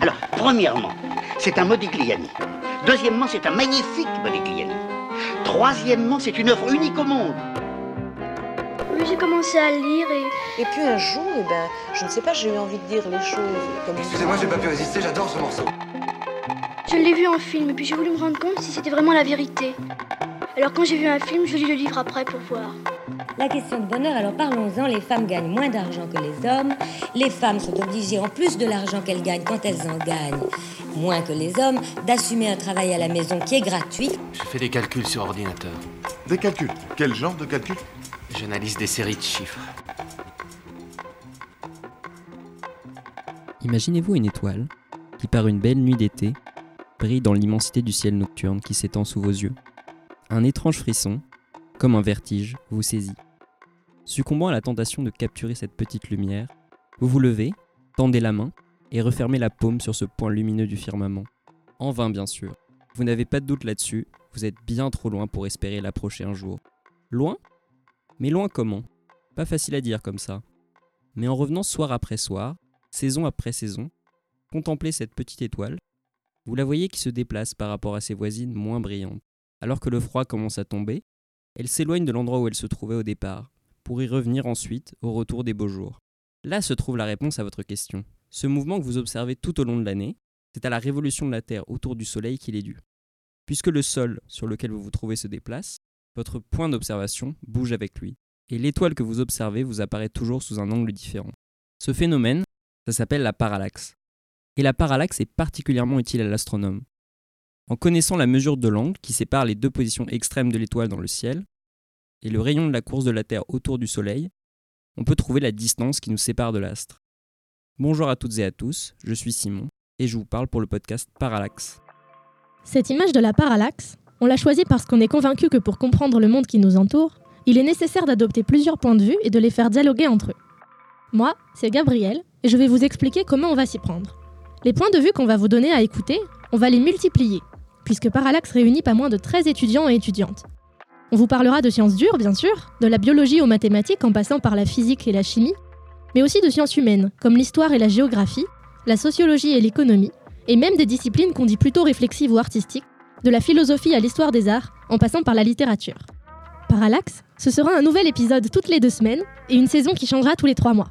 Alors, premièrement, c'est un Modigliani. Deuxièmement, c'est un magnifique Modigliani. Troisièmement, c'est une œuvre unique au monde. Oui, j'ai commencé à lire et... Et puis un jour, eh ben, je ne sais pas, j'ai eu envie de dire les choses comme... Excusez-moi, j'ai pas pu résister, j'adore ce morceau. Je l'ai vu en film et puis j'ai voulu me rendre compte si c'était vraiment la vérité. Alors quand j'ai vu un film, je lis le livre après pour voir. La question de bonheur, alors parlons-en, les femmes gagnent moins d'argent que les hommes. Les femmes sont obligées, en plus de l'argent qu'elles gagnent quand elles en gagnent, moins que les hommes, d'assumer un travail à la maison qui est gratuit. Je fais des calculs sur ordinateur. Des calculs Quel genre de calculs J'analyse des séries de chiffres. Imaginez-vous une étoile qui, par une belle nuit d'été, brille dans l'immensité du ciel nocturne qui s'étend sous vos yeux. Un étrange frisson, comme un vertige, vous saisit. Succombant à la tentation de capturer cette petite lumière, vous vous levez, tendez la main et refermez la paume sur ce point lumineux du firmament. En vain, bien sûr. Vous n'avez pas de doute là-dessus, vous êtes bien trop loin pour espérer l'approcher un jour. Loin? Mais loin comment? Pas facile à dire comme ça. Mais en revenant soir après soir, saison après saison, contemplez cette petite étoile, vous la voyez qui se déplace par rapport à ses voisines moins brillantes. Alors que le froid commence à tomber, elle s'éloigne de l'endroit où elle se trouvait au départ, pour y revenir ensuite au retour des beaux jours. Là se trouve la réponse à votre question. Ce mouvement que vous observez tout au long de l'année, c'est à la révolution de la Terre autour du Soleil qu'il est dû. Puisque le sol sur lequel vous vous trouvez se déplace, votre point d'observation bouge avec lui, et l'étoile que vous observez vous apparaît toujours sous un angle différent. Ce phénomène, ça s'appelle la parallaxe et la parallaxe est particulièrement utile à l'astronome. En connaissant la mesure de l'angle qui sépare les deux positions extrêmes de l'étoile dans le ciel, et le rayon de la course de la Terre autour du Soleil, on peut trouver la distance qui nous sépare de l'astre. Bonjour à toutes et à tous, je suis Simon, et je vous parle pour le podcast Parallaxe. Cette image de la parallaxe, on l'a choisie parce qu'on est convaincu que pour comprendre le monde qui nous entoure, il est nécessaire d'adopter plusieurs points de vue et de les faire dialoguer entre eux. Moi, c'est Gabriel, et je vais vous expliquer comment on va s'y prendre. Les points de vue qu'on va vous donner à écouter, on va les multiplier, puisque Parallax réunit pas moins de 13 étudiants et étudiantes. On vous parlera de sciences dures, bien sûr, de la biologie aux mathématiques en passant par la physique et la chimie, mais aussi de sciences humaines, comme l'histoire et la géographie, la sociologie et l'économie, et même des disciplines qu'on dit plutôt réflexives ou artistiques, de la philosophie à l'histoire des arts, en passant par la littérature. Parallax, ce sera un nouvel épisode toutes les deux semaines, et une saison qui changera tous les trois mois.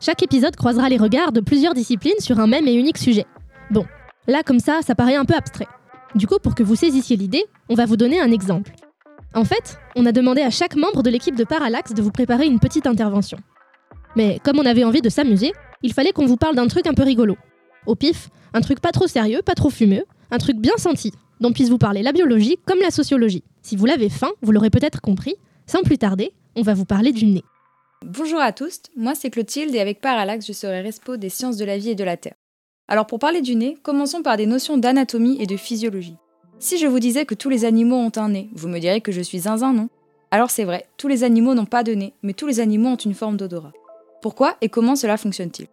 Chaque épisode croisera les regards de plusieurs disciplines sur un même et unique sujet. Bon, là comme ça, ça paraît un peu abstrait. Du coup, pour que vous saisissiez l'idée, on va vous donner un exemple. En fait, on a demandé à chaque membre de l'équipe de Parallax de vous préparer une petite intervention. Mais comme on avait envie de s'amuser, il fallait qu'on vous parle d'un truc un peu rigolo. Au pif, un truc pas trop sérieux, pas trop fumeux, un truc bien senti, dont puisse vous parler la biologie comme la sociologie. Si vous l'avez faim, vous l'aurez peut-être compris, sans plus tarder, on va vous parler du nez. Bonjour à tous, moi c'est Clotilde et avec Parallax je serai respo des sciences de la vie et de la Terre. Alors pour parler du nez, commençons par des notions d'anatomie et de physiologie. Si je vous disais que tous les animaux ont un nez, vous me direz que je suis zinzin, non? Alors c'est vrai, tous les animaux n'ont pas de nez, mais tous les animaux ont une forme d'odorat. Pourquoi et comment cela fonctionne-t-il?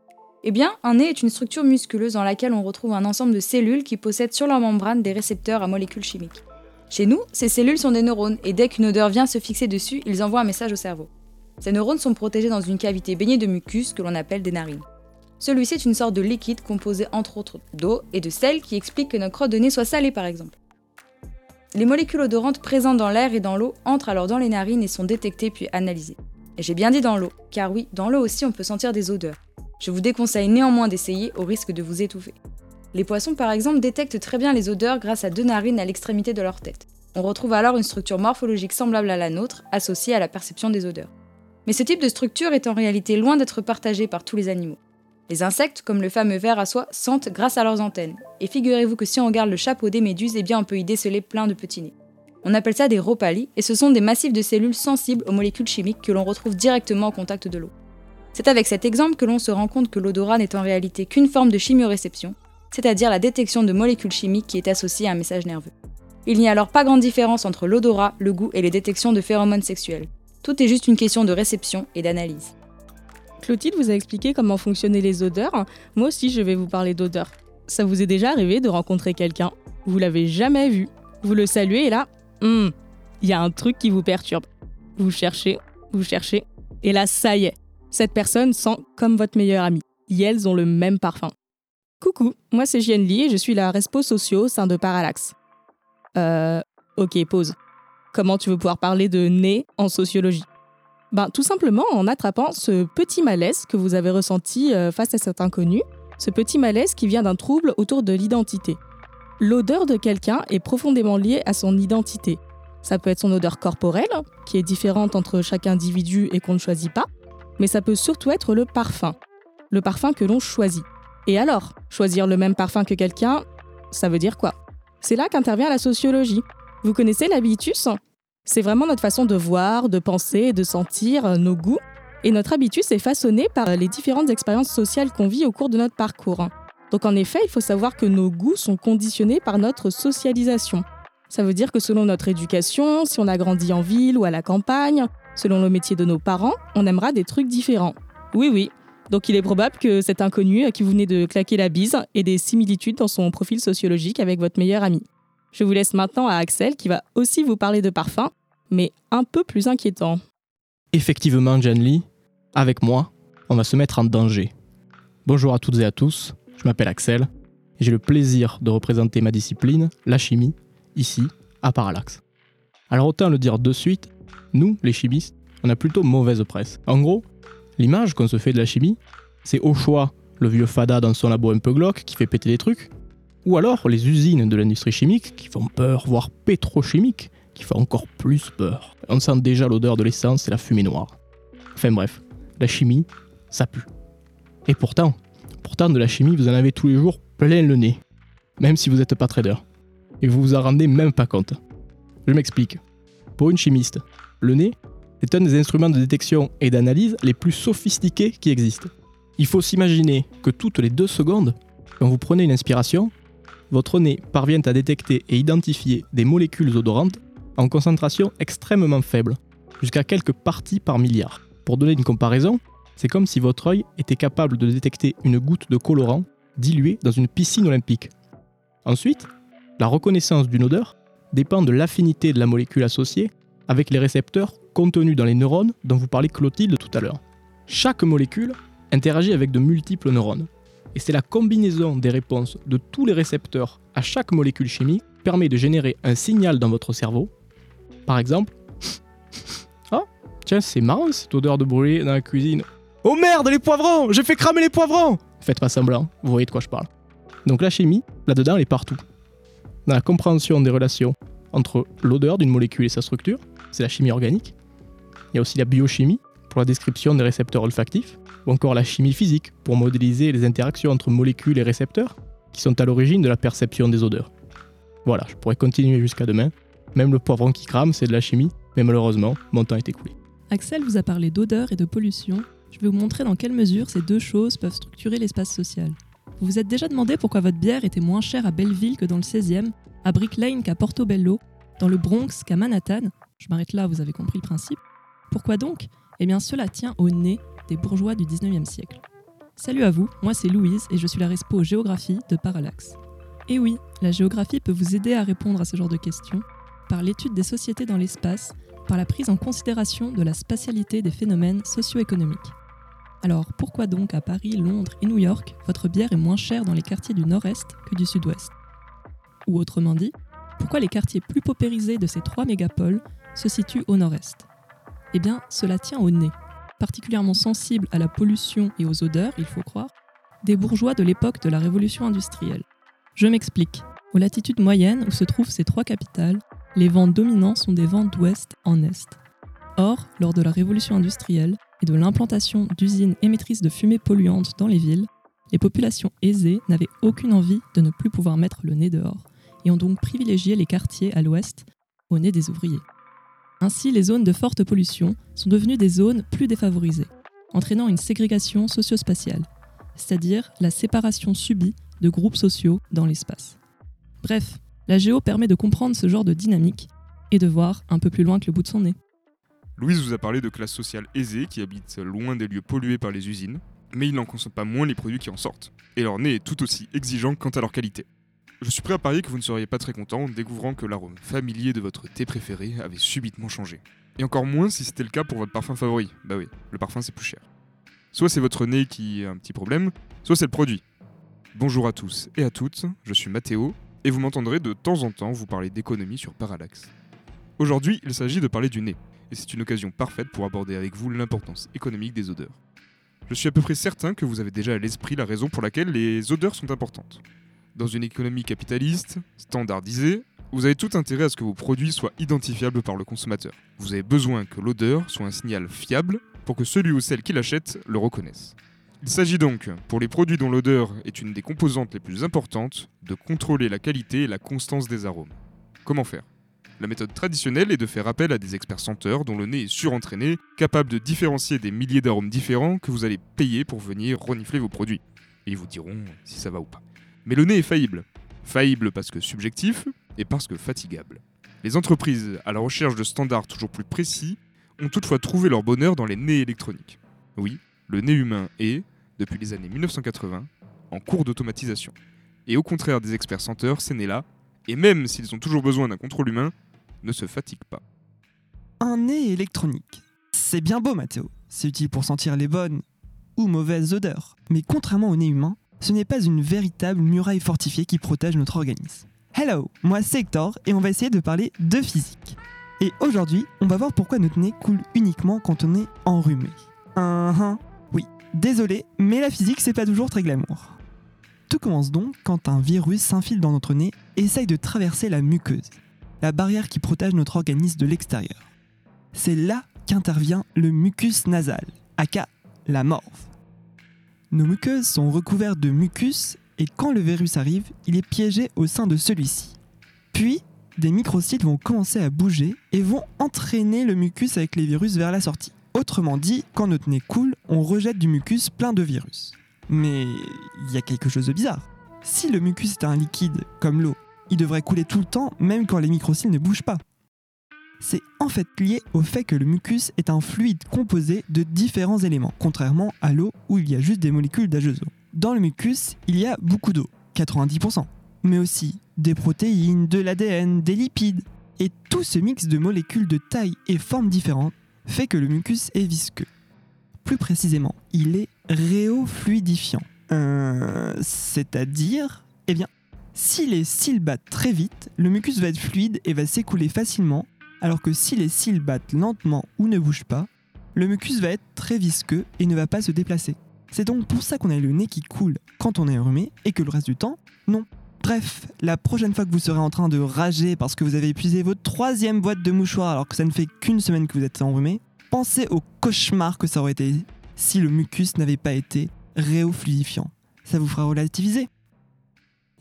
Eh bien, un nez est une structure musculeuse dans laquelle on retrouve un ensemble de cellules qui possèdent sur leur membrane des récepteurs à molécules chimiques. Chez nous, ces cellules sont des neurones, et dès qu'une odeur vient se fixer dessus, ils envoient un message au cerveau. Ces neurones sont protégés dans une cavité baignée de mucus que l'on appelle des narines. Celui-ci est une sorte de liquide composé entre autres d'eau et de sel qui explique que notre crotte de nez soit salée par exemple. Les molécules odorantes présentes dans l'air et dans l'eau entrent alors dans les narines et sont détectées puis analysées. Et j'ai bien dit dans l'eau, car oui, dans l'eau aussi on peut sentir des odeurs. Je vous déconseille néanmoins d'essayer au risque de vous étouffer. Les poissons par exemple détectent très bien les odeurs grâce à deux narines à l'extrémité de leur tête. On retrouve alors une structure morphologique semblable à la nôtre, associée à la perception des odeurs. Mais ce type de structure est en réalité loin d'être partagé par tous les animaux. Les insectes, comme le fameux ver à soie, sentent grâce à leurs antennes. Et figurez-vous que si on regarde le chapeau des méduses, eh bien on peut y déceler plein de petits nez. On appelle ça des ropalies, et ce sont des massifs de cellules sensibles aux molécules chimiques que l'on retrouve directement au contact de l'eau. C'est avec cet exemple que l'on se rend compte que l'odorat n'est en réalité qu'une forme de chimioréception, c'est-à-dire la détection de molécules chimiques qui est associée à un message nerveux. Il n'y a alors pas grande différence entre l'odorat, le goût et les détections de phéromones sexuels. Tout est juste une question de réception et d'analyse. Clotilde vous a expliqué comment fonctionnaient les odeurs. Moi aussi, je vais vous parler d'odeurs. Ça vous est déjà arrivé de rencontrer quelqu'un? Vous l'avez jamais vu. Vous le saluez et là, hum, il y a un truc qui vous perturbe. Vous cherchez, vous cherchez, et là, ça y est. Cette personne sent comme votre meilleur ami. et elles ont le même parfum. Coucou, moi c'est Jian Li et je suis la respo socio au sein de Parallax. Euh, ok, pause. Comment tu veux pouvoir parler de nez en sociologie? Ben tout simplement en attrapant ce petit malaise que vous avez ressenti euh, face à cet inconnu, ce petit malaise qui vient d'un trouble autour de l'identité. L'odeur de quelqu'un est profondément liée à son identité. Ça peut être son odeur corporelle, qui est différente entre chaque individu et qu'on ne choisit pas, mais ça peut surtout être le parfum, le parfum que l'on choisit. Et alors, choisir le même parfum que quelqu'un, ça veut dire quoi? C'est là qu'intervient la sociologie. Vous connaissez l'habitus? C'est vraiment notre façon de voir, de penser, de sentir, nos goûts. Et notre habitus est façonné par les différentes expériences sociales qu'on vit au cours de notre parcours. Donc en effet, il faut savoir que nos goûts sont conditionnés par notre socialisation. Ça veut dire que selon notre éducation, si on a grandi en ville ou à la campagne, selon le métier de nos parents, on aimera des trucs différents. Oui, oui. Donc il est probable que cet inconnu à qui vous venez de claquer la bise ait des similitudes dans son profil sociologique avec votre meilleur ami. Je vous laisse maintenant à Axel qui va aussi vous parler de parfum, mais un peu plus inquiétant. Effectivement, Janly, avec moi, on va se mettre en danger. Bonjour à toutes et à tous, je m'appelle Axel et j'ai le plaisir de représenter ma discipline, la chimie, ici, à Parallax. Alors autant le dire de suite, nous, les chimistes, on a plutôt mauvaise presse. En gros, l'image qu'on se fait de la chimie, c'est au choix le vieux fada dans son labo un peu glauque qui fait péter des trucs, ou alors les usines de l'industrie chimique qui font peur, voire pétrochimique, qui font encore plus peur. On sent déjà l'odeur de l'essence et la fumée noire. Enfin bref, la chimie, ça pue. Et pourtant, pourtant de la chimie, vous en avez tous les jours plein le nez, même si vous n'êtes pas trader. Et vous vous en rendez même pas compte. Je m'explique. Pour une chimiste, le nez est un des instruments de détection et d'analyse les plus sophistiqués qui existent. Il faut s'imaginer que toutes les deux secondes, quand vous prenez une inspiration, votre nez parvient à détecter et identifier des molécules odorantes en concentration extrêmement faible, jusqu'à quelques parties par milliard. Pour donner une comparaison, c'est comme si votre œil était capable de détecter une goutte de colorant diluée dans une piscine olympique. Ensuite, la reconnaissance d'une odeur dépend de l'affinité de la molécule associée avec les récepteurs contenus dans les neurones dont vous parlez Clotilde tout à l'heure. Chaque molécule interagit avec de multiples neurones. Et c'est la combinaison des réponses de tous les récepteurs à chaque molécule chimique permet de générer un signal dans votre cerveau. Par exemple, ah, tiens, c'est marrant cette odeur de brûlé dans la cuisine. Oh merde, les poivrons J'ai fait cramer les poivrons Faites pas semblant, vous voyez de quoi je parle. Donc la chimie, là-dedans, elle est partout. Dans la compréhension des relations entre l'odeur d'une molécule et sa structure, c'est la chimie organique. Il y a aussi la biochimie, pour la description des récepteurs olfactifs, ou encore la chimie physique, pour modéliser les interactions entre molécules et récepteurs, qui sont à l'origine de la perception des odeurs. Voilà, je pourrais continuer jusqu'à demain. Même le poivron qui crame, c'est de la chimie, mais malheureusement, mon temps est écoulé. Axel vous a parlé d'odeur et de pollution. Je vais vous montrer dans quelle mesure ces deux choses peuvent structurer l'espace social. Vous vous êtes déjà demandé pourquoi votre bière était moins chère à Belleville que dans le 16e, à Brick Lane qu'à Portobello, dans le Bronx qu'à Manhattan Je m'arrête là, vous avez compris le principe. Pourquoi donc? Eh bien cela tient au nez des bourgeois du 19e siècle. Salut à vous, moi c'est Louise et je suis la respo géographie de Parallax. Et oui, la géographie peut vous aider à répondre à ce genre de questions par l'étude des sociétés dans l'espace, par la prise en considération de la spatialité des phénomènes socio-économiques. Alors pourquoi donc à Paris, Londres et New York, votre bière est moins chère dans les quartiers du nord-est que du sud-ouest? Ou autrement dit, pourquoi les quartiers plus paupérisés de ces trois mégapoles se situent au nord-est? Eh bien, cela tient au nez, particulièrement sensible à la pollution et aux odeurs, il faut croire, des bourgeois de l'époque de la révolution industrielle. Je m'explique. Aux latitudes moyennes où se trouvent ces trois capitales, les vents dominants sont des vents d'ouest en est. Or, lors de la révolution industrielle et de l'implantation d'usines émettrices de fumée polluante dans les villes, les populations aisées n'avaient aucune envie de ne plus pouvoir mettre le nez dehors et ont donc privilégié les quartiers à l'ouest, au nez des ouvriers. Ainsi, les zones de forte pollution sont devenues des zones plus défavorisées, entraînant une ségrégation socio-spatiale, c'est-à-dire la séparation subie de groupes sociaux dans l'espace. Bref, la géo permet de comprendre ce genre de dynamique et de voir un peu plus loin que le bout de son nez. Louise vous a parlé de classe sociale aisée qui habite loin des lieux pollués par les usines, mais ils n'en consomment pas moins les produits qui en sortent, et leur nez est tout aussi exigeant quant à leur qualité. Je suis prêt à parier que vous ne seriez pas très content en découvrant que l'arôme familier de votre thé préféré avait subitement changé. Et encore moins si c'était le cas pour votre parfum favori. Bah oui, le parfum c'est plus cher. Soit c'est votre nez qui a un petit problème, soit c'est le produit. Bonjour à tous et à toutes, je suis Mathéo, et vous m'entendrez de temps en temps vous parler d'économie sur Parallax. Aujourd'hui, il s'agit de parler du nez, et c'est une occasion parfaite pour aborder avec vous l'importance économique des odeurs. Je suis à peu près certain que vous avez déjà à l'esprit la raison pour laquelle les odeurs sont importantes. Dans une économie capitaliste, standardisée, vous avez tout intérêt à ce que vos produits soient identifiables par le consommateur. Vous avez besoin que l'odeur soit un signal fiable pour que celui ou celle qui l'achète le reconnaisse. Il s'agit donc, pour les produits dont l'odeur est une des composantes les plus importantes, de contrôler la qualité et la constance des arômes. Comment faire? La méthode traditionnelle est de faire appel à des experts senteurs dont le nez est surentraîné, capables de différencier des milliers d'arômes différents que vous allez payer pour venir renifler vos produits. Et ils vous diront si ça va ou pas. Mais le nez est faillible. Faillible parce que subjectif et parce que fatigable. Les entreprises, à la recherche de standards toujours plus précis, ont toutefois trouvé leur bonheur dans les nez électroniques. Oui, le nez humain est, depuis les années 1980, en cours d'automatisation. Et au contraire des experts senteurs, ces nez-là, et même s'ils ont toujours besoin d'un contrôle humain, ne se fatiguent pas. Un nez électronique. C'est bien beau, Mathéo. C'est utile pour sentir les bonnes ou mauvaises odeurs. Mais contrairement au nez humain, ce n'est pas une véritable muraille fortifiée qui protège notre organisme. Hello, moi c'est Hector et on va essayer de parler de physique. Et aujourd'hui, on va voir pourquoi notre nez coule uniquement quand on est enrhumé. Uh-huh. Désolé, mais la physique c'est pas toujours très glamour. Tout commence donc quand un virus s'infile dans notre nez et essaye de traverser la muqueuse, la barrière qui protège notre organisme de l'extérieur. C'est là qu'intervient le mucus nasal, aka la morve. Nos muqueuses sont recouvertes de mucus et quand le virus arrive, il est piégé au sein de celui-ci. Puis, des microcytes vont commencer à bouger et vont entraîner le mucus avec les virus vers la sortie. Autrement dit, quand notre nez coule, on rejette du mucus plein de virus. Mais il y a quelque chose de bizarre. Si le mucus est un liquide, comme l'eau, il devrait couler tout le temps, même quand les microcytes ne bougent pas. C'est en fait lié au fait que le mucus est un fluide composé de différents éléments, contrairement à l'eau où il y a juste des molécules d'H2O. Dans le mucus, il y a beaucoup d'eau, 90%, mais aussi des protéines, de l'ADN, des lipides. Et tout ce mix de molécules de taille et formes différentes fait que le mucus est visqueux. Plus précisément, il est réofluidifiant. Euh, C'est-à-dire, eh bien, si les cils battent très vite, le mucus va être fluide et va s'écouler facilement, alors que si les cils battent lentement ou ne bougent pas, le mucus va être très visqueux et ne va pas se déplacer. C'est donc pour ça qu'on a le nez qui coule quand on est enrhumé et que le reste du temps, non. Bref, la prochaine fois que vous serez en train de rager parce que vous avez épuisé votre troisième boîte de mouchoirs alors que ça ne fait qu'une semaine que vous êtes enrhumé, pensez au cauchemar que ça aurait été si le mucus n'avait pas été réofluidifiant. Ça vous fera relativiser.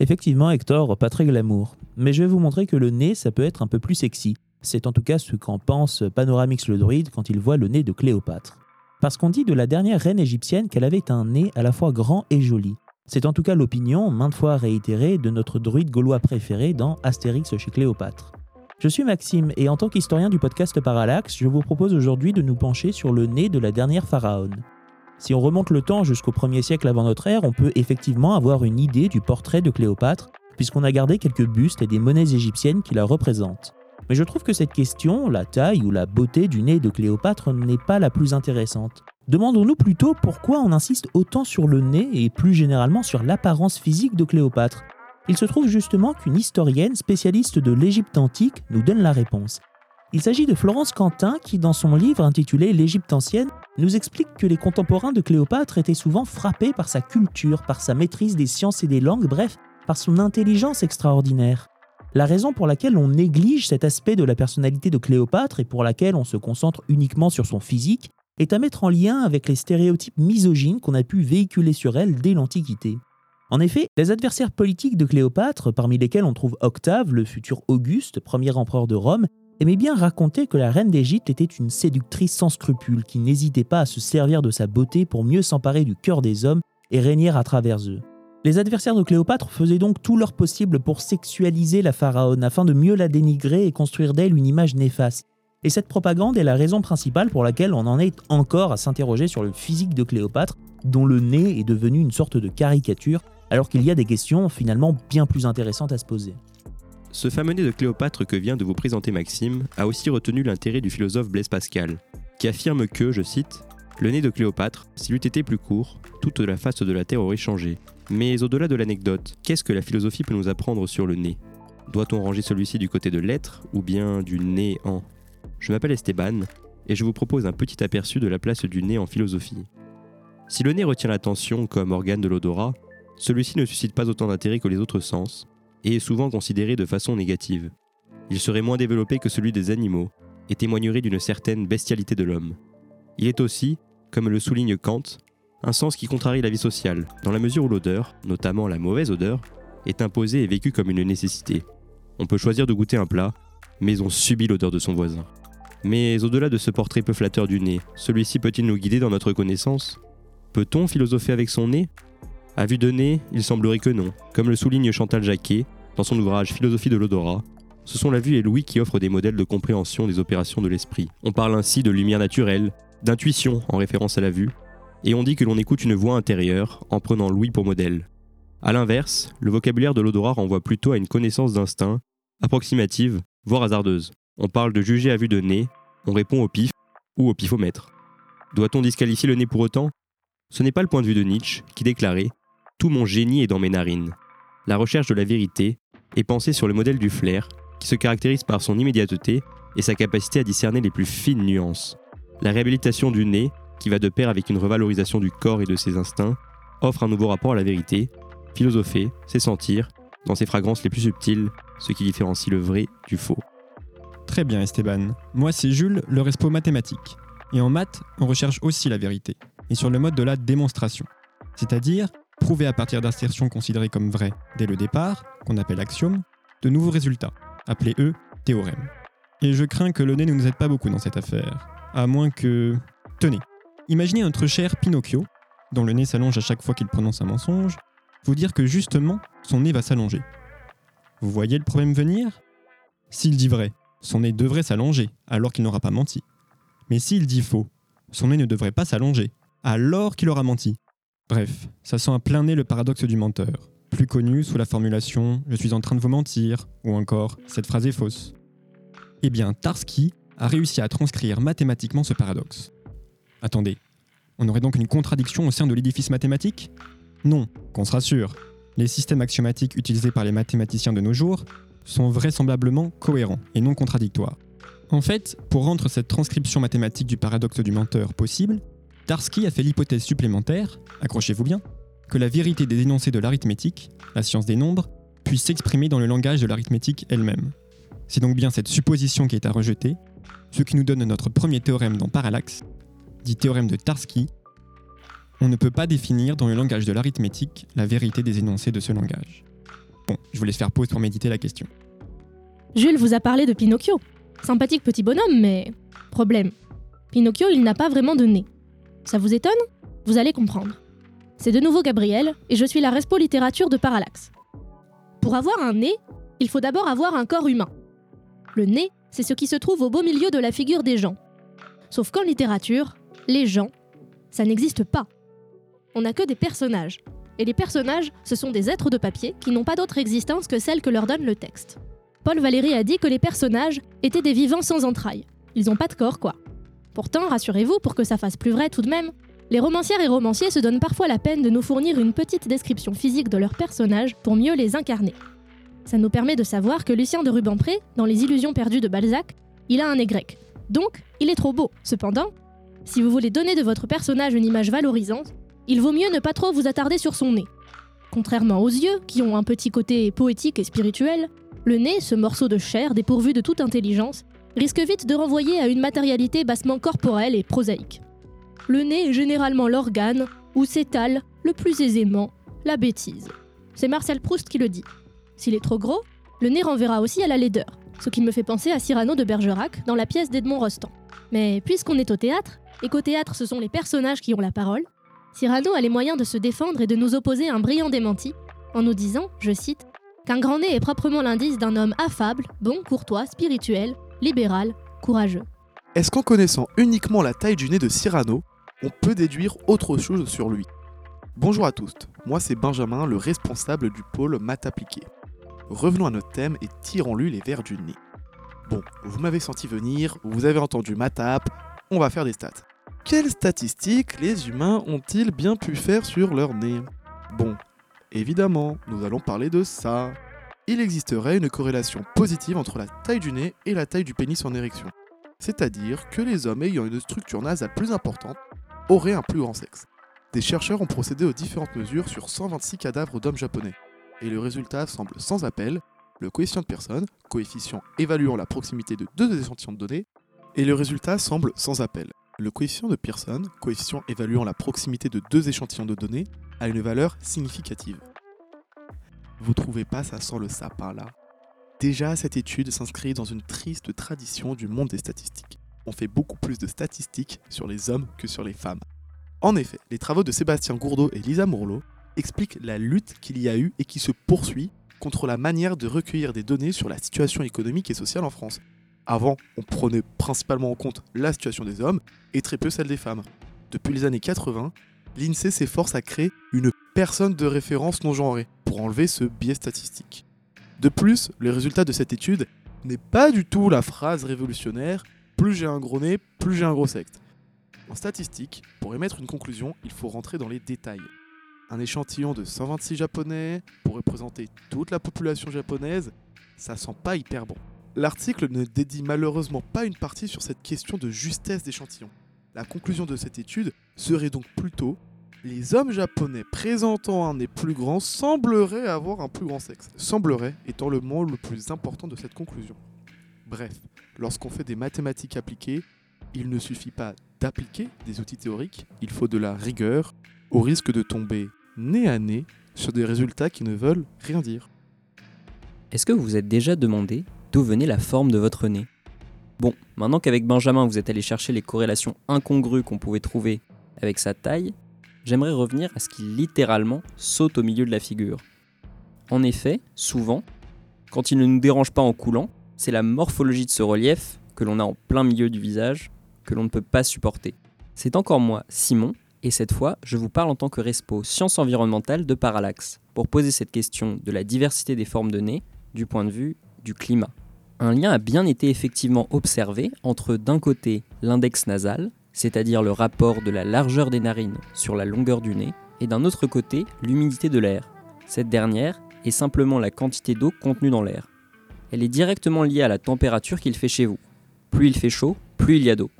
Effectivement, Hector, pas très glamour. Mais je vais vous montrer que le nez, ça peut être un peu plus sexy. C'est en tout cas ce qu'en pense Panoramix le druide quand il voit le nez de Cléopâtre. Parce qu'on dit de la dernière reine égyptienne qu'elle avait un nez à la fois grand et joli. C'est en tout cas l'opinion, maintes fois réitérée, de notre druide gaulois préféré dans Astérix chez Cléopâtre. Je suis Maxime et en tant qu'historien du podcast Parallax, je vous propose aujourd'hui de nous pencher sur le nez de la dernière pharaone. Si on remonte le temps jusqu'au 1er siècle avant notre ère, on peut effectivement avoir une idée du portrait de Cléopâtre, puisqu'on a gardé quelques bustes et des monnaies égyptiennes qui la représentent. Mais je trouve que cette question, la taille ou la beauté du nez de Cléopâtre, n'est pas la plus intéressante. Demandons-nous plutôt pourquoi on insiste autant sur le nez et plus généralement sur l'apparence physique de Cléopâtre. Il se trouve justement qu'une historienne spécialiste de l'Égypte antique nous donne la réponse. Il s'agit de Florence Quentin qui, dans son livre intitulé L'Égypte ancienne, nous explique que les contemporains de Cléopâtre étaient souvent frappés par sa culture, par sa maîtrise des sciences et des langues, bref, par son intelligence extraordinaire. La raison pour laquelle on néglige cet aspect de la personnalité de Cléopâtre et pour laquelle on se concentre uniquement sur son physique est à mettre en lien avec les stéréotypes misogynes qu'on a pu véhiculer sur elle dès l'Antiquité. En effet, les adversaires politiques de Cléopâtre, parmi lesquels on trouve Octave, le futur Auguste, premier empereur de Rome, aimaient bien raconter que la reine d'Égypte était une séductrice sans scrupules qui n'hésitait pas à se servir de sa beauté pour mieux s'emparer du cœur des hommes et régner à travers eux. Les adversaires de Cléopâtre faisaient donc tout leur possible pour sexualiser la pharaone afin de mieux la dénigrer et construire d'elle une image néfaste. Et cette propagande est la raison principale pour laquelle on en est encore à s'interroger sur le physique de Cléopâtre, dont le nez est devenu une sorte de caricature, alors qu'il y a des questions finalement bien plus intéressantes à se poser. Ce fameux nez de Cléopâtre que vient de vous présenter Maxime a aussi retenu l'intérêt du philosophe Blaise Pascal, qui affirme que, je cite, Le nez de Cléopâtre, s'il eût été plus court, toute la face de la Terre aurait changé. Mais au-delà de l'anecdote, qu'est-ce que la philosophie peut nous apprendre sur le nez? Doit-on ranger celui-ci du côté de l'être ou bien du nez en? Je m'appelle Esteban et je vous propose un petit aperçu de la place du nez en philosophie. Si le nez retient l'attention comme organe de l'odorat, celui-ci ne suscite pas autant d'intérêt que les autres sens et est souvent considéré de façon négative. Il serait moins développé que celui des animaux et témoignerait d'une certaine bestialité de l'homme. Il est aussi, comme le souligne Kant, un sens qui contrarie la vie sociale, dans la mesure où l'odeur, notamment la mauvaise odeur, est imposée et vécue comme une nécessité. On peut choisir de goûter un plat, mais on subit l'odeur de son voisin. Mais au-delà de ce portrait peu flatteur du nez, celui-ci peut-il nous guider dans notre connaissance? Peut-on philosopher avec son nez? À vue de nez, il semblerait que non. Comme le souligne Chantal Jacquet dans son ouvrage Philosophie de l'odorat, ce sont la vue et l'ouïe qui offrent des modèles de compréhension des opérations de l'esprit. On parle ainsi de lumière naturelle, d'intuition en référence à la vue, et on dit que l'on écoute une voix intérieure en prenant l'ouïe pour modèle. A l'inverse, le vocabulaire de l'odorat renvoie plutôt à une connaissance d'instinct, approximative, voire hasardeuse. On parle de juger à vue de nez, on répond au pif ou au pifomètre. Doit-on disqualifier le nez pour autant? Ce n'est pas le point de vue de Nietzsche qui déclarait Tout mon génie est dans mes narines. La recherche de la vérité est pensée sur le modèle du flair, qui se caractérise par son immédiateté et sa capacité à discerner les plus fines nuances. La réhabilitation du nez, qui va de pair avec une revalorisation du corps et de ses instincts, offre un nouveau rapport à la vérité. Philosopher, c'est sentir, dans ses fragrances les plus subtiles, ce qui différencie le vrai du faux. Très bien Esteban. Moi c'est Jules, le respo mathématique. Et en maths, on recherche aussi la vérité, et sur le mode de la démonstration. C'est-à-dire prouver à partir d'assertions considérées comme vraies dès le départ, qu'on appelle axiome, de nouveaux résultats, appelés eux théorèmes. Et je crains que le nez ne nous aide pas beaucoup dans cette affaire. À moins que... Tenez, imaginez notre cher Pinocchio, dont le nez s'allonge à chaque fois qu'il prononce un mensonge, vous dire que justement, son nez va s'allonger. Vous voyez le problème venir? S'il dit vrai, son nez devrait s'allonger, alors qu'il n'aura pas menti. Mais s'il dit faux, son nez ne devrait pas s'allonger, alors qu'il aura menti. Bref, ça sent à plein nez le paradoxe du menteur, plus connu sous la formulation Je suis en train de vous mentir, ou encore Cette phrase est fausse. Eh bien, Tarski a réussi à transcrire mathématiquement ce paradoxe. Attendez, on aurait donc une contradiction au sein de l'édifice mathématique? Non, qu'on se rassure. Les systèmes axiomatiques utilisés par les mathématiciens de nos jours sont vraisemblablement cohérents et non contradictoires. En fait, pour rendre cette transcription mathématique du paradoxe du menteur possible, Tarski a fait l'hypothèse supplémentaire, accrochez-vous bien, que la vérité des énoncés de l'arithmétique, la science des nombres, puisse s'exprimer dans le langage de l'arithmétique elle-même. C'est donc bien cette supposition qui est à rejeter, ce qui nous donne notre premier théorème dans Parallaxe, dit théorème de Tarski. On ne peut pas définir dans le langage de l'arithmétique la vérité des énoncés de ce langage. Bon, je vous laisse faire pause pour méditer la question. Jules vous a parlé de Pinocchio. Sympathique petit bonhomme, mais... Problème. Pinocchio, il n'a pas vraiment de nez. Ça vous étonne? Vous allez comprendre. C'est de nouveau Gabriel, et je suis la respo littérature de Parallaxe. Pour avoir un nez, il faut d'abord avoir un corps humain. Le nez, c'est ce qui se trouve au beau milieu de la figure des gens. Sauf qu'en littérature, les gens, ça n'existe pas. On n'a que des personnages. Et les personnages, ce sont des êtres de papier qui n'ont pas d'autre existence que celle que leur donne le texte. Paul Valéry a dit que les personnages étaient des vivants sans entrailles. Ils n'ont pas de corps, quoi. Pourtant, rassurez-vous, pour que ça fasse plus vrai tout de même, les romancières et romanciers se donnent parfois la peine de nous fournir une petite description physique de leurs personnages pour mieux les incarner. Ça nous permet de savoir que Lucien de Rubempré, dans Les Illusions perdues de Balzac, il a un nez grec. Donc, il est trop beau. Cependant, si vous voulez donner de votre personnage une image valorisante, il vaut mieux ne pas trop vous attarder sur son nez. Contrairement aux yeux, qui ont un petit côté poétique et spirituel, le nez, ce morceau de chair dépourvu de toute intelligence, risque vite de renvoyer à une matérialité bassement corporelle et prosaïque. Le nez est généralement l'organe où s'étale le plus aisément la bêtise. C'est Marcel Proust qui le dit. S'il est trop gros, le nez renverra aussi à la laideur, ce qui me fait penser à Cyrano de Bergerac dans la pièce d'Edmond Rostand. Mais puisqu'on est au théâtre, et qu'au théâtre ce sont les personnages qui ont la parole, Cyrano a les moyens de se défendre et de nous opposer un brillant démenti, en nous disant, je cite, qu'un grand nez est proprement l'indice d'un homme affable, bon, courtois, spirituel, libéral, courageux. Est-ce qu'en connaissant uniquement la taille du nez de Cyrano, on peut déduire autre chose sur lui? Bonjour à tous, moi c'est Benjamin, le responsable du pôle maths. Revenons à notre thème et tirons-lui les verres du nez. Bon, vous m'avez senti venir, vous avez entendu ma tape, on va faire des stats. Quelles statistiques les humains ont-ils bien pu faire sur leur nez? Bon, évidemment, nous allons parler de ça. Il existerait une corrélation positive entre la taille du nez et la taille du pénis en érection. C'est-à-dire que les hommes ayant une structure nasale plus importante auraient un plus grand sexe. Des chercheurs ont procédé aux différentes mesures sur 126 cadavres d'hommes japonais. Et le résultat semble sans appel, le coefficient de personne, coefficient évaluant la proximité de deux échantillons de données, et le résultat semble sans appel. Le coefficient de Pearson, coefficient évaluant la proximité de deux échantillons de données, a une valeur significative. Vous trouvez pas ça sent le sapin là Déjà, cette étude s'inscrit dans une triste tradition du monde des statistiques. On fait beaucoup plus de statistiques sur les hommes que sur les femmes. En effet, les travaux de Sébastien Gourdeau et Lisa Mourlot expliquent la lutte qu'il y a eu et qui se poursuit contre la manière de recueillir des données sur la situation économique et sociale en France. Avant, on prenait principalement en compte la situation des hommes et très peu celle des femmes. Depuis les années 80, l'INSEE s'efforce à créer une personne de référence non genrée pour enlever ce biais statistique. De plus, le résultat de cette étude n'est pas du tout la phrase révolutionnaire plus j'ai un gros nez, plus j'ai un gros sexe. En statistique, pour émettre une conclusion, il faut rentrer dans les détails. Un échantillon de 126 japonais pour représenter toute la population japonaise, ça sent pas hyper bon. L'article ne dédie malheureusement pas une partie sur cette question de justesse d'échantillon. La conclusion de cette étude serait donc plutôt les hommes japonais présentant un nez plus grand sembleraient avoir un plus grand sexe. Semblerait étant le mot le plus important de cette conclusion. Bref, lorsqu'on fait des mathématiques appliquées, il ne suffit pas d'appliquer des outils théoriques, il faut de la rigueur, au risque de tomber nez à nez sur des résultats qui ne veulent rien dire. Est-ce que vous vous êtes déjà demandé d'où venait la forme de votre nez? Bon, maintenant qu'avec Benjamin vous êtes allé chercher les corrélations incongrues qu'on pouvait trouver avec sa taille, j'aimerais revenir à ce qui littéralement saute au milieu de la figure. En effet, souvent, quand il ne nous dérange pas en coulant, c'est la morphologie de ce relief que l'on a en plein milieu du visage que l'on ne peut pas supporter. C'est encore moi, Simon, et cette fois, je vous parle en tant que respo sciences environnementales de Parallax, pour poser cette question de la diversité des formes de nez du point de vue du climat. Un lien a bien été effectivement observé entre d'un côté l'index nasal, c'est-à-dire le rapport de la largeur des narines sur la longueur du nez, et d'un autre côté l'humidité de l'air. Cette dernière est simplement la quantité d'eau contenue dans l'air. Elle est directement liée à la température qu'il fait chez vous. Plus il fait chaud, plus il y a d'eau.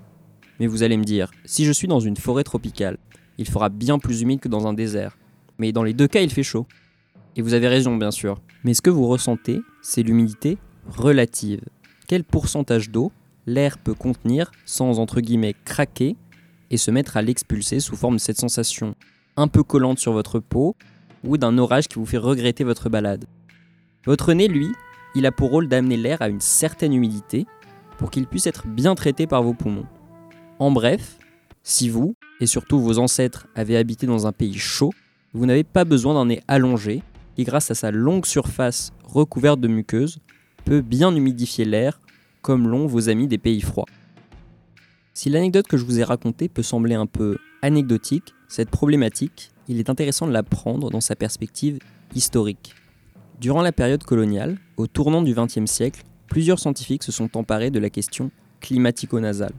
Mais vous allez me dire, si je suis dans une forêt tropicale, il fera bien plus humide que dans un désert. Mais dans les deux cas, il fait chaud. Et vous avez raison, bien sûr. Mais ce que vous ressentez, c'est l'humidité relative. Quel pourcentage d'eau l'air peut contenir sans, entre guillemets, craquer et se mettre à l'expulser sous forme de cette sensation un peu collante sur votre peau ou d'un orage qui vous fait regretter votre balade. Votre nez, lui, il a pour rôle d'amener l'air à une certaine humidité pour qu'il puisse être bien traité par vos poumons. En bref, si vous, et surtout vos ancêtres, avez habité dans un pays chaud, vous n'avez pas besoin d'un nez allongé qui, grâce à sa longue surface recouverte de muqueuse, peut bien humidifier l'air, comme l'ont vos amis des pays froids. Si l'anecdote que je vous ai racontée peut sembler un peu anecdotique, cette problématique, il est intéressant de la prendre dans sa perspective historique. Durant la période coloniale, au tournant du XXe siècle, plusieurs scientifiques se sont emparés de la question climatico-nasale.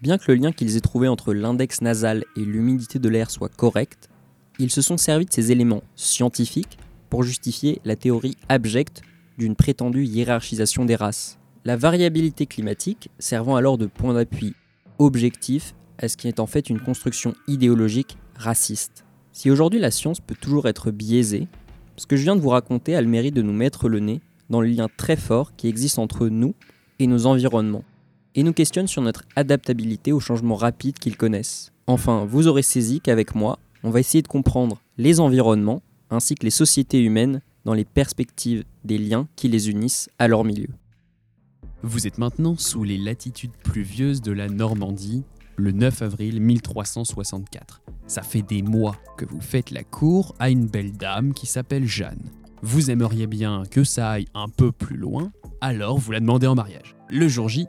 Bien que le lien qu'ils aient trouvé entre l'index nasal et l'humidité de l'air soit correct, ils se sont servis de ces éléments scientifiques pour justifier la théorie abjecte d'une prétendue hiérarchisation des races. La variabilité climatique servant alors de point d'appui objectif à ce qui est en fait une construction idéologique raciste. Si aujourd'hui la science peut toujours être biaisée, ce que je viens de vous raconter a le mérite de nous mettre le nez dans le lien très fort qui existe entre nous et nos environnements, et nous questionne sur notre adaptabilité aux changements rapides qu'ils connaissent. Enfin, vous aurez saisi qu'avec moi, on va essayer de comprendre les environnements ainsi que les sociétés humaines dans les perspectives des liens qui les unissent à leur milieu. Vous êtes maintenant sous les latitudes pluvieuses de la Normandie, le 9 avril 1364. Ça fait des mois que vous faites la cour à une belle dame qui s'appelle Jeanne. Vous aimeriez bien que ça aille un peu plus loin, alors vous la demandez en mariage. Le jour J,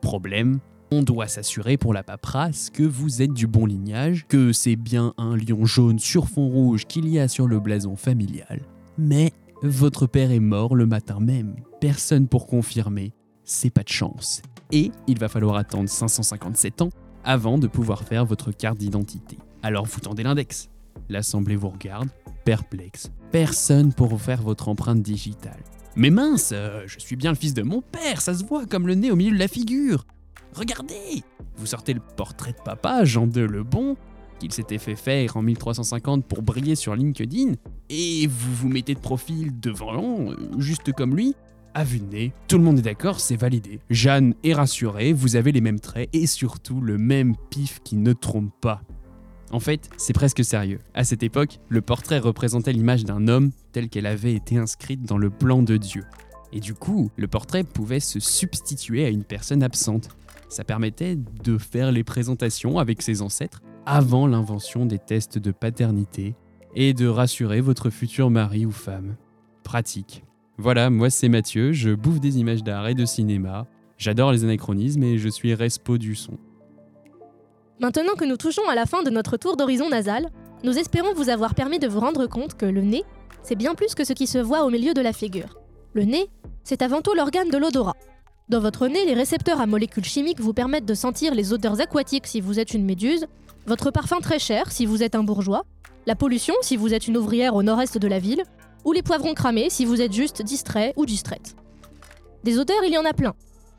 problème, on doit s'assurer pour la paperasse que vous êtes du bon lignage, que c'est bien un lion jaune sur fond rouge qu'il y a sur le blason familial. Mais votre père est mort le matin même. Personne pour confirmer. C'est pas de chance. Et il va falloir attendre 557 ans avant de pouvoir faire votre carte d'identité. Alors vous tendez l'index. L'Assemblée vous regarde, perplexe. Personne pour vous faire votre empreinte digitale. Mais mince, euh, je suis bien le fils de mon père, ça se voit comme le nez au milieu de la figure. Regardez Vous sortez le portrait de papa, Jean de Lebon, qu'il s'était fait faire en 1350 pour briller sur LinkedIn, et vous vous mettez de profil devant, euh, juste comme lui. À vue nez, tout le monde est d'accord, c'est validé. Jeanne est rassurée, vous avez les mêmes traits et surtout le même pif qui ne trompe pas. En fait, c'est presque sérieux. À cette époque, le portrait représentait l'image d'un homme telle qu'elle avait été inscrite dans le plan de Dieu. Et du coup, le portrait pouvait se substituer à une personne absente. Ça permettait de faire les présentations avec ses ancêtres avant l'invention des tests de paternité et de rassurer votre futur mari ou femme. Pratique. Voilà, moi c'est Mathieu, je bouffe des images d'art et de cinéma. J'adore les anachronismes et je suis respo du son. Maintenant que nous touchons à la fin de notre tour d'horizon nasal, nous espérons vous avoir permis de vous rendre compte que le nez, c'est bien plus que ce qui se voit au milieu de la figure. Le nez, c'est avant tout l'organe de l'odorat. Dans votre nez, les récepteurs à molécules chimiques vous permettent de sentir les odeurs aquatiques si vous êtes une méduse, votre parfum très cher si vous êtes un bourgeois, la pollution si vous êtes une ouvrière au nord-est de la ville, ou les poivrons cramés si vous êtes juste distrait ou distraite. Des odeurs, il y en a plein.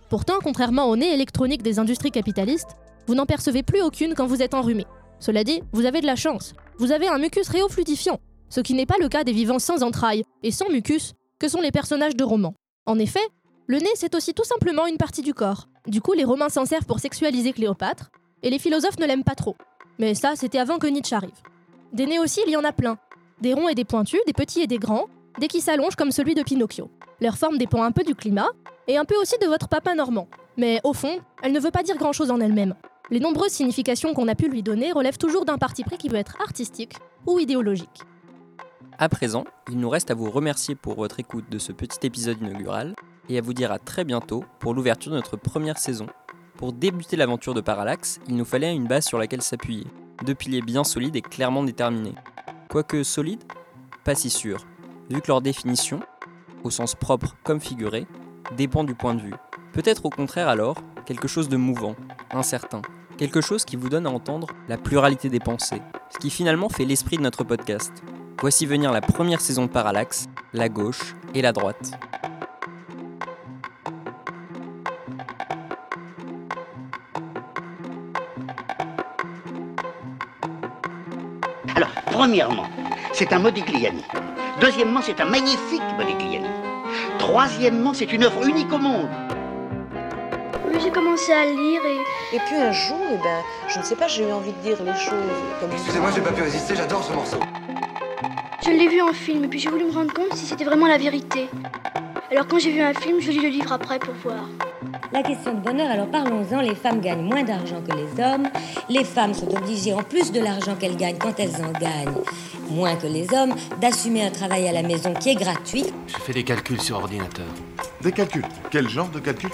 Pourtant, contrairement au nez électronique des industries capitalistes, vous n'en percevez plus aucune quand vous êtes enrhumé. Cela dit, vous avez de la chance. Vous avez un mucus réofluidifiant, ce qui n'est pas le cas des vivants sans entrailles et sans mucus que sont les personnages de romans. En effet, le nez c'est aussi tout simplement une partie du corps. Du coup, les Romains s'en servent pour sexualiser Cléopâtre, et les philosophes ne l'aiment pas trop. Mais ça, c'était avant que Nietzsche arrive. Des nez aussi, il y en a plein. Des ronds et des pointus, des petits et des grands, des qui s'allongent comme celui de Pinocchio. Leur forme dépend un peu du climat, et un peu aussi de votre papa normand. Mais au fond, elle ne veut pas dire grand-chose en elle-même. Les nombreuses significations qu'on a pu lui donner relèvent toujours d'un parti pris qui peut être artistique ou idéologique. À présent, il nous reste à vous remercier pour votre écoute de ce petit épisode inaugural et à vous dire à très bientôt pour l'ouverture de notre première saison. Pour débuter l'aventure de Parallax, il nous fallait une base sur laquelle s'appuyer, deux piliers bien solides et clairement déterminés. Quoique solides, pas si sûr, vu que leur définition, au sens propre comme figuré, dépend du point de vue. Peut-être au contraire alors quelque chose de mouvant, incertain, quelque chose qui vous donne à entendre la pluralité des pensées, ce qui finalement fait l'esprit de notre podcast. Voici venir la première saison de Parallax, la gauche et la droite. Premièrement, c'est un Modigliani. Deuxièmement, c'est un magnifique Modigliani. Troisièmement, c'est une œuvre unique au monde. Oui, j'ai commencé à lire et... Et puis un jour, eh ben, je ne sais pas, j'ai eu envie de dire les choses comme Excusez-moi, j'ai pas pu résister, j'adore ce morceau. Je l'ai vu en film et puis j'ai voulu me rendre compte si c'était vraiment la vérité. Alors quand j'ai vu un film, je lis le livre après pour voir. La question de bonheur, alors parlons-en, les femmes gagnent moins d'argent que les hommes, les femmes sont obligées, en plus de l'argent qu'elles gagnent quand elles en gagnent, moins que les hommes, d'assumer un travail à la maison qui est gratuit. Je fais des calculs sur ordinateur. Des calculs Quel genre de calculs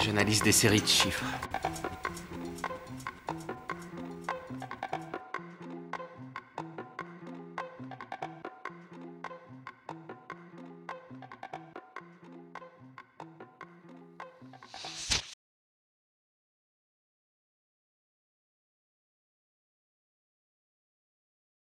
J'analyse des séries de chiffres.